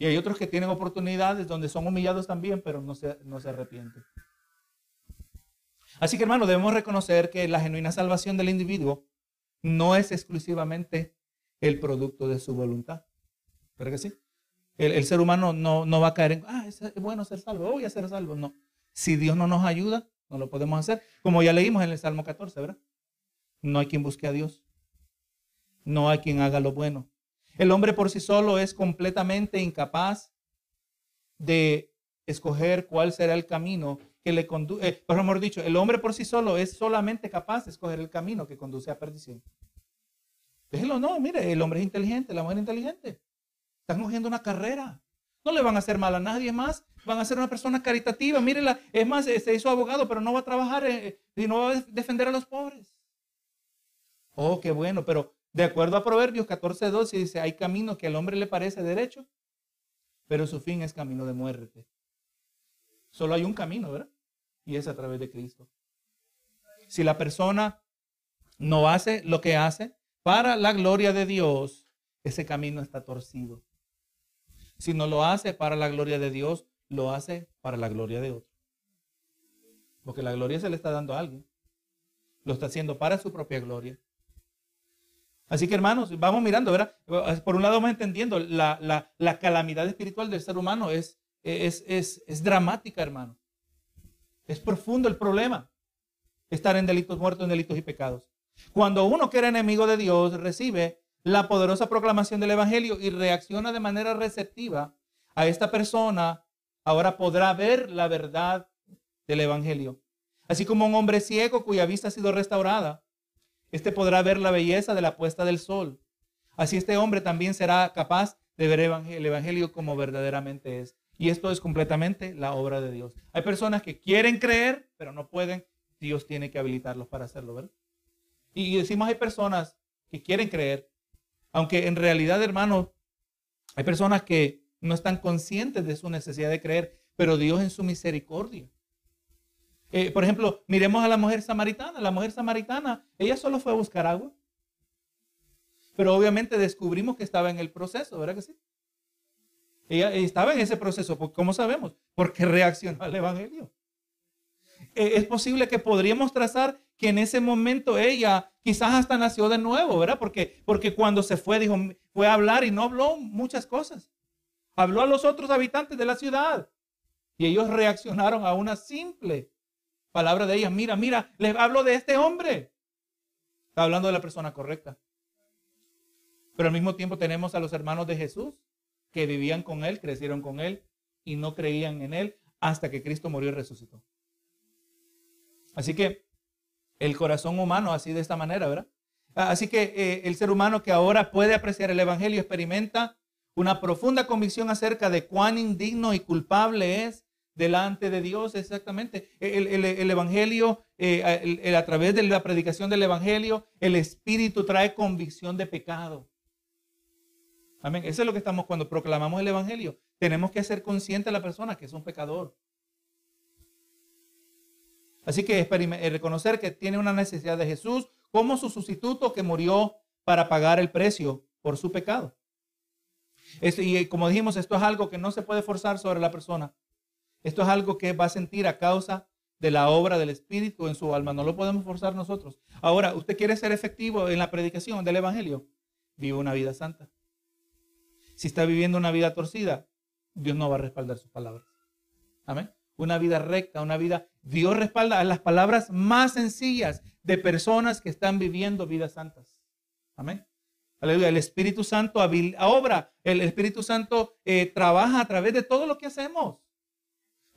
Speaker 1: Y hay otros que tienen oportunidades donde son humillados también, pero no se, no se arrepienten. Así que hermano, debemos reconocer que la genuina salvación del individuo no es exclusivamente el producto de su voluntad. ¿Verdad que sí? El, ser humano no, no, va a caer en, ah, es bueno ser salvo, voy a ser salvo. No. Si Dios no nos ayuda, no lo podemos hacer. Como ya leímos en el Salmo 14, ¿verdad? No hay quien busque a Dios. No hay quien haga lo bueno. El hombre por sí solo es completamente incapaz de escoger cuál será el camino que le conduce. Eh, amor dicho, el hombre por sí solo es solamente capaz de escoger el camino que conduce a perdición. Déjelo, no, mire, el hombre es inteligente, la mujer es inteligente. Están cogiendo una carrera. No le van a hacer mal a nadie más. Van a ser una persona caritativa. Mírela, es más, eh, se hizo abogado, pero no va a trabajar eh, y no va a defender a los pobres. Oh, qué bueno, pero de acuerdo a Proverbios 14, 12 dice, hay camino que al hombre le parece derecho, pero su fin es camino de muerte. Solo hay un camino, ¿verdad? Y es a través de Cristo. Si la persona no hace lo que hace para la gloria de Dios, ese camino está torcido. Si no lo hace para la gloria de Dios, lo hace para la gloria de otro. Porque la gloria se le está dando a alguien. Lo está haciendo para su propia gloria. Así que hermanos, vamos mirando, ¿verdad? Por un lado vamos entendiendo, la, la, calamidad espiritual del ser humano es, es dramática, hermano. Es profundo el problema. Estar en delitos muertos, en delitos y pecados. Cuando uno que era enemigo de Dios recibe la poderosa proclamación del Evangelio y reacciona de manera receptiva a esta persona, ahora podrá ver la verdad del Evangelio. Así como un hombre ciego cuya vista ha sido restaurada, este podrá ver la belleza de la puesta del sol. Así este hombre también será capaz de ver el Evangelio como verdaderamente es. Y esto es completamente la obra de Dios. Hay personas que quieren creer, pero no pueden. Dios tiene que habilitarlos para hacerlo, ¿verdad? Y decimos hay personas que quieren creer, aunque en realidad, hermano, hay personas que no están conscientes de su necesidad de creer, pero Dios en su misericordia. Eh, por ejemplo, miremos a la mujer samaritana. La mujer samaritana, ella solo fue a buscar agua. Pero obviamente descubrimos que estaba en el proceso, ¿verdad que sí? Ella estaba en ese proceso, ¿cómo sabemos? Porque reaccionó al Evangelio. Eh, es posible que podríamos trazar que en ese momento ella quizás hasta nació de nuevo, ¿verdad? Porque, porque cuando se fue, dijo, fue a hablar y no habló muchas cosas. Habló a los otros habitantes de la ciudad y ellos reaccionaron a una simple palabra de ella. Mira, mira, les hablo de este hombre. Está hablando de la persona correcta. Pero al mismo tiempo tenemos a los hermanos de Jesús que vivían con él, crecieron con él y no creían en él hasta que Cristo murió y resucitó. Así que el corazón humano así de esta manera, ¿verdad? Así que eh, el ser humano que ahora puede apreciar el Evangelio experimenta una profunda convicción acerca de cuán indigno y culpable es delante de Dios, exactamente. El, Evangelio, eh, a través de la predicación del Evangelio, el Espíritu trae convicción de pecado. Amén. Eso es lo que estamos cuando proclamamos el Evangelio. Tenemos que ser conscientes de la persona que es un pecador. Así que eh, reconocer que tiene una necesidad de Jesús como su sustituto que murió para pagar el precio por su pecado. y eh, como dijimos, esto es algo que no se puede forzar sobre la persona. Esto es algo que va a sentir a causa de la obra del Espíritu en su alma. No lo podemos forzar nosotros. Ahora, usted quiere ser efectivo en la predicación del Evangelio. Vive una vida santa. Si está viviendo una vida torcida, Dios no va a respaldar sus palabras. Amén. Una vida recta, una vida. Dios respalda a las palabras más sencillas de personas que están viviendo vidas santas. Amén. Aleluya. El Espíritu Santo obra. El Espíritu Santo eh, trabaja a través de todo lo que hacemos.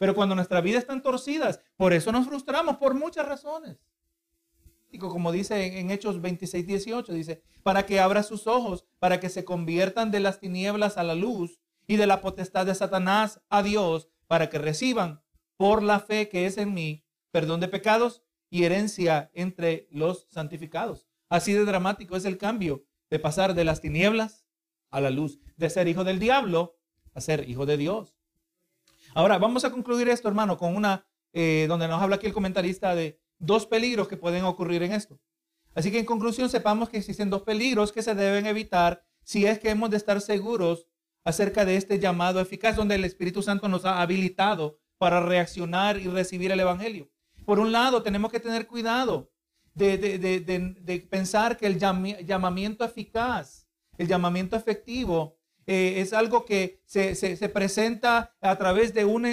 Speaker 1: Pero cuando nuestra vida están torcidas, por eso nos frustramos por muchas razones. Como dice en Hechos 26, 18, dice, para que abra sus ojos, para que se conviertan de las tinieblas a la luz y de la potestad de Satanás a Dios, para que reciban por la fe que es en mí perdón de pecados y herencia entre los santificados. Así de dramático es el cambio de pasar de las tinieblas a la luz, de ser hijo del diablo a ser hijo de Dios. Ahora, vamos a concluir esto, hermano, con una, eh, donde nos habla aquí el comentarista de dos peligros que pueden ocurrir en esto. Así que en conclusión, sepamos que existen dos peligros que se deben evitar si es que hemos de estar seguros acerca de este llamado eficaz donde el Espíritu Santo nos ha habilitado para reaccionar y recibir el Evangelio. Por un lado, tenemos que tener cuidado de, de pensar que el llamamiento eficaz, el llamamiento efectivo, eh, es algo que se, se, presenta a través de un,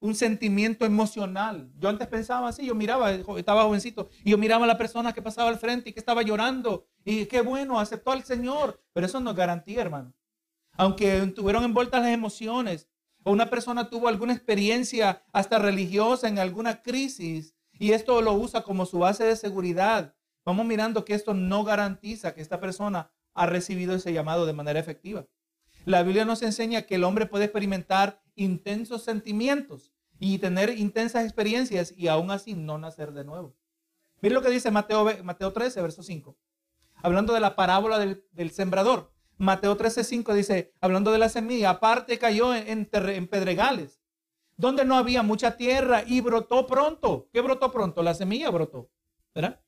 Speaker 1: un, sentimiento emocional. Yo antes pensaba así, yo miraba, estaba jovencito, y yo miraba a la persona que pasaba al frente y que estaba llorando, y qué bueno, aceptó al Señor, pero eso no garantía, hermano. Aunque tuvieron envueltas las emociones, o una persona tuvo alguna experiencia hasta religiosa en alguna crisis, y esto lo usa como su base de seguridad. Vamos mirando que esto no garantiza que esta persona ha recibido ese llamado de manera efectiva. La Biblia nos enseña que el hombre puede experimentar intensos sentimientos y tener intensas experiencias y aún así no nacer de nuevo. Mire lo que dice Mateo, Mateo 13, verso 5. Hablando de la parábola del, sembrador. Mateo 13, 5 dice, hablando de la semilla, aparte cayó en, pedregales, donde no había mucha tierra y brotó pronto. ¿Qué brotó pronto? La semilla brotó, ¿verdad?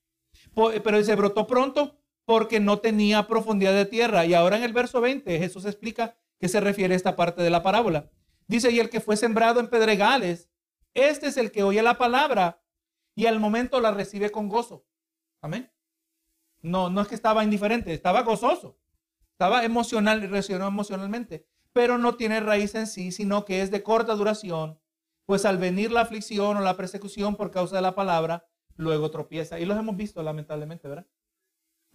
Speaker 1: Pero dice, brotó pronto porque no tenía profundidad de tierra. Y ahora en el verso 20 Jesús explica qué se refiere a esta parte de la parábola. Dice, y el que fue sembrado en pedregales, este es el que oye la palabra y al momento la recibe con gozo. Amén. No, no es que estaba indiferente, estaba gozoso. Estaba emocional, reaccionó emocionalmente, pero no tiene raíz en sí, sino que es de corta duración, pues al venir la aflicción o la persecución por causa de la palabra, luego tropieza. Y los hemos visto lamentablemente, ¿verdad?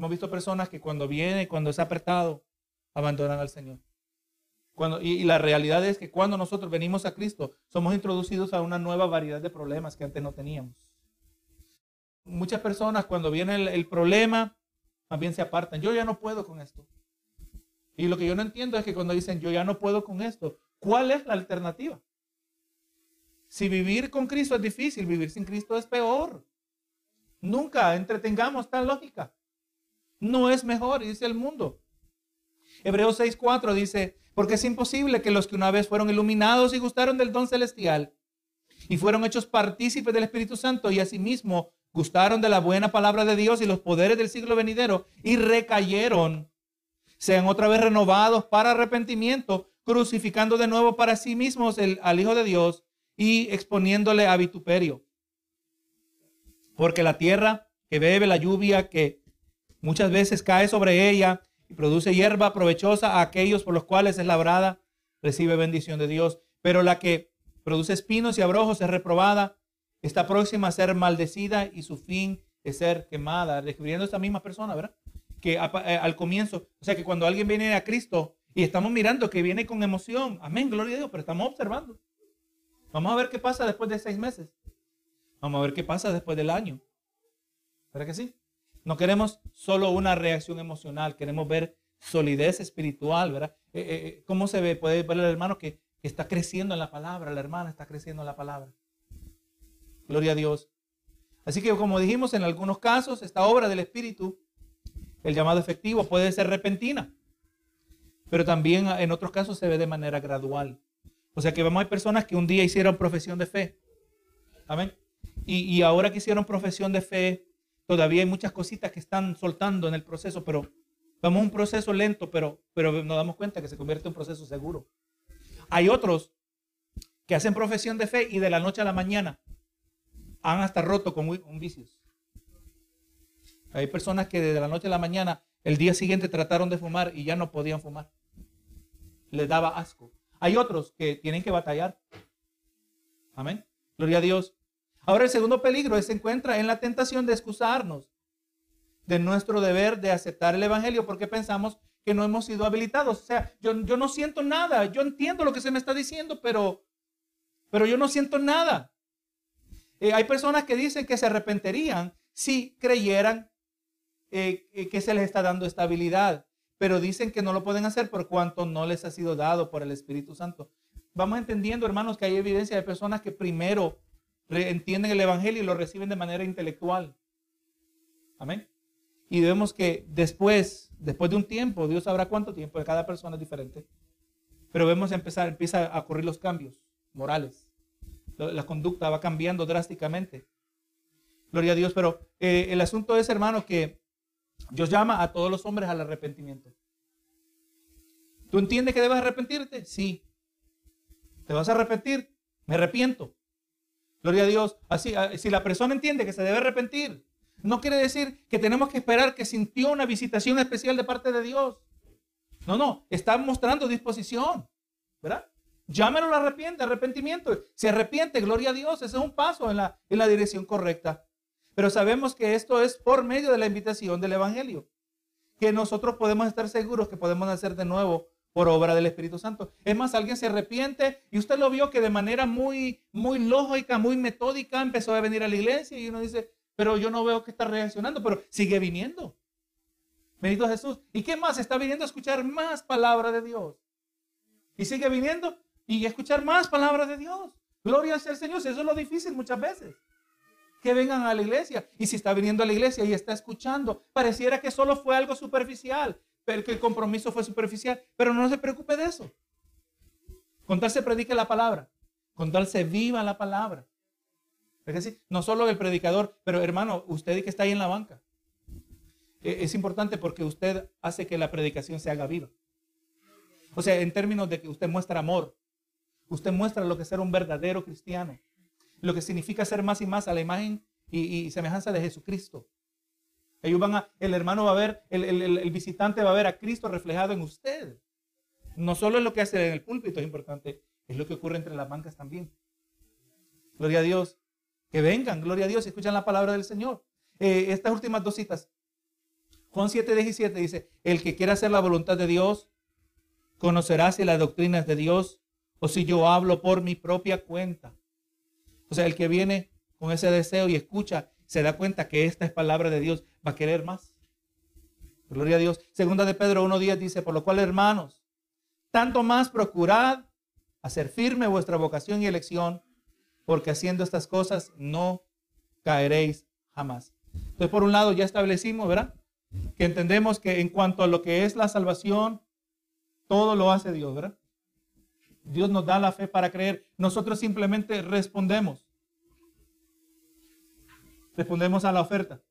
Speaker 1: Hemos visto personas que cuando viene, cuando es apretado, abandonan al Señor. Cuando, y, la realidad es que cuando nosotros venimos a Cristo, somos introducidos a una nueva variedad de problemas que antes no teníamos. Muchas personas cuando viene el, problema, también se apartan. Yo ya no puedo con esto. Y lo que yo no entiendo es que cuando dicen yo ya no puedo con esto, ¿cuál es la alternativa? Si vivir con Cristo es difícil, vivir sin Cristo es peor. Nunca entretengamos tal lógica. No es mejor, dice el mundo. Hebreos 6:4 dice, porque es imposible que los que una vez fueron iluminados y gustaron del don celestial y fueron hechos partícipes del Espíritu Santo y asimismo gustaron de la buena palabra de Dios y los poderes del siglo venidero y recayeron, sean otra vez renovados para arrepentimiento, crucificando de nuevo para sí mismos el, al Hijo de Dios y exponiéndole a vituperio. Porque la tierra que bebe la lluvia que muchas veces cae sobre ella y produce hierba provechosa a aquellos por los cuales es labrada, recibe bendición de Dios. Pero la que produce espinos y abrojos es reprobada, está próxima a ser maldecida y su fin es ser quemada. Describiendo a esta misma persona, ¿verdad? Que eh, al comienzo, o sea que cuando alguien viene a Cristo y estamos mirando que viene con emoción, amén, gloria a Dios, pero estamos observando. Vamos a ver qué pasa después de seis meses. Vamos a ver qué pasa después del año. ¿Verdad que sí? No queremos solo una reacción emocional, queremos ver solidez espiritual, ¿verdad? Eh, eh, eh, ¿Cómo se ve? Puede ver el hermano que, está creciendo en la palabra, la hermana está creciendo en la palabra. Gloria a Dios. Así que como dijimos, en algunos casos, esta obra del Espíritu, el llamado efectivo, puede ser repentina, pero también en otros casos se ve de manera gradual. O sea que vemos, hay personas que un día hicieron profesión de fe. Amén. Y, y ahora que hicieron profesión de fe, Todavía hay muchas cositas que están soltando en el proceso, pero vamos a un proceso lento, pero, pero nos damos cuenta que se convierte en un proceso seguro. Hay otros que hacen profesión de fe y de la noche a la mañana han hasta roto con, con vicios. Hay personas que desde la noche a la mañana, el día siguiente trataron de fumar y ya no podían fumar. Les daba asco. Hay otros que tienen que batallar. Amén. Gloria a Dios. Ahora el segundo peligro se encuentra en la tentación de excusarnos de nuestro deber de aceptar el Evangelio porque pensamos que no hemos sido habilitados. O sea, yo, yo no siento nada, yo entiendo lo que se me está diciendo, pero, pero yo no siento nada. Eh, hay personas que dicen que se arrepentirían si creyeran eh, que se les está dando estabilidad, pero dicen que no lo pueden hacer por cuanto no les ha sido dado por el Espíritu Santo. Vamos entendiendo, hermanos, que hay evidencia de personas que primero entienden el Evangelio y lo reciben de manera intelectual. Amén. Y vemos que después, después de un tiempo, Dios sabrá cuánto tiempo, de cada persona es diferente, pero vemos empezar, empieza a ocurrir los cambios morales. La conducta va cambiando drásticamente. Gloria a Dios, pero eh, el asunto es, hermano, que Dios llama a todos los hombres al arrepentimiento. ¿Tú entiendes que debes arrepentirte? Sí. ¿Te vas a arrepentir? Me arrepiento. Gloria a Dios. Así, ah, si la persona entiende que se debe arrepentir, no quiere decir que tenemos que esperar que sintió una visitación especial de parte de Dios. No, no, está mostrando disposición, ¿verdad? Llámelo al arrepiente, arrepentimiento. Se arrepiente, gloria a Dios, ese es un paso en la, en la dirección correcta. Pero sabemos que esto es por medio de la invitación del Evangelio, que nosotros podemos estar seguros que podemos hacer de nuevo por obra del Espíritu Santo. Es más, alguien se arrepiente y usted lo vio que de manera muy, muy lógica, muy metódica empezó a venir a la iglesia y uno dice, pero yo no veo que está reaccionando, pero sigue viniendo. Bendito Jesús. ¿Y qué más? Está viniendo a escuchar más palabra de Dios. Y sigue viniendo y escuchar más palabra de Dios. Gloria al Señor. Eso es lo difícil muchas veces. Que vengan a la iglesia. Y si está viniendo a la iglesia y está escuchando, pareciera que solo fue algo superficial pero que el compromiso fue superficial. Pero no se preocupe de eso. Con tal se predique la palabra. Con tal se viva la palabra. Es decir, no solo el predicador, pero hermano, usted que está ahí en la banca. E, es importante porque usted hace que la predicación se haga viva. O sea, en términos de que usted muestra amor. Usted muestra lo que es ser un verdadero cristiano. Lo que significa ser más y más a la imagen y, y semejanza de Jesucristo. Ellos van a, el hermano va a ver, el, visitante va a ver a Cristo reflejado en usted. No solo es lo que hace en el púlpito, es importante, es lo que ocurre entre las bancas también. Gloria a Dios. Que vengan, gloria a Dios, escuchan la palabra del Señor. Eh, estas últimas dos citas. Juan 7, 17 dice, el que quiera hacer la voluntad de Dios, conocerá si la doctrina es de Dios o si yo hablo por mi propia cuenta. O sea, el que viene con ese deseo y escucha, se da cuenta que esta es palabra de Dios, va a querer más. Gloria a Dios. Segunda de Pedro 1.10 dice, por lo cual, hermanos, tanto más procurad hacer firme vuestra vocación y elección, porque haciendo estas cosas no caeréis jamás. Entonces, por un lado, ya establecimos, ¿verdad? Que entendemos que en cuanto a lo que es la salvación, todo lo hace Dios, ¿verdad? Dios nos da la fe para creer. Nosotros simplemente respondemos. Respondemos a la oferta.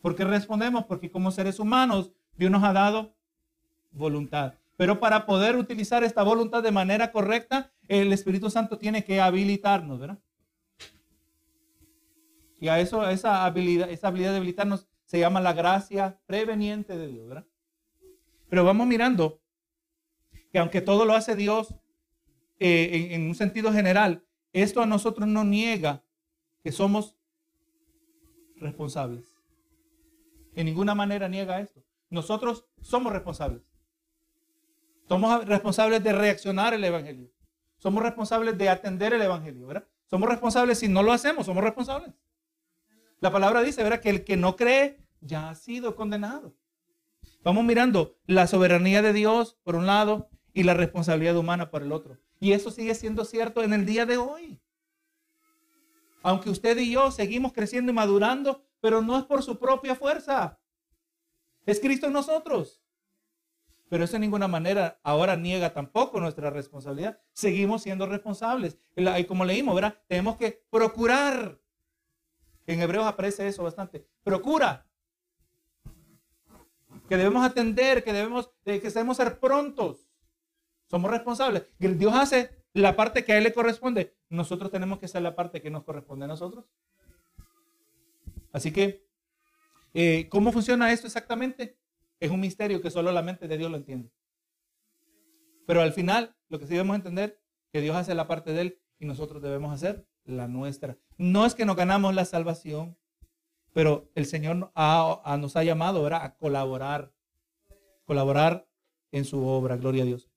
Speaker 1: ¿Por qué respondemos? Porque como seres humanos, Dios nos ha dado voluntad. Pero para poder utilizar esta voluntad de manera correcta, el Espíritu Santo tiene que habilitarnos, ¿verdad? Y a eso, esa habilidad, esa habilidad de habilitarnos se llama la gracia preveniente de Dios, ¿verdad? Pero vamos mirando que aunque todo lo hace Dios eh, en, un sentido general, esto a nosotros no niega que somos responsables. En ninguna manera niega esto. Nosotros somos responsables. Somos responsables de reaccionar el Evangelio. Somos responsables de atender el Evangelio. Somos responsables si no lo hacemos, somos responsables. La palabra dice. Que el que no cree ya ha sido condenado. Vamos mirando la soberanía de Dios por un lado y la responsabilidad humana por el otro. Y eso sigue siendo cierto en el día de hoy. Aunque usted y yo seguimos creciendo y madurando, pero no es por su propia fuerza. Es Cristo en nosotros. Pero eso en ninguna manera ahora niega tampoco nuestra responsabilidad. Seguimos siendo responsables. Y como leímos, ¿verdad? Tenemos que procurar. En Hebreos aparece eso bastante. Procura. Que debemos atender, que debemos, que debemos ser prontos. Somos responsables. Dios hace la parte que a Él le corresponde. Nosotros tenemos que hacer la parte que nos corresponde a nosotros. Así que, eh, ¿cómo funciona esto exactamente? Es un misterio que solo la mente de Dios lo entiende. Pero al final, lo que sí debemos entender, que Dios hace la parte de Él y nosotros debemos hacer la nuestra. No es que nos ganamos la salvación, pero el Señor nos ha llamado a colaborar, colaborar en su obra, gloria a Dios.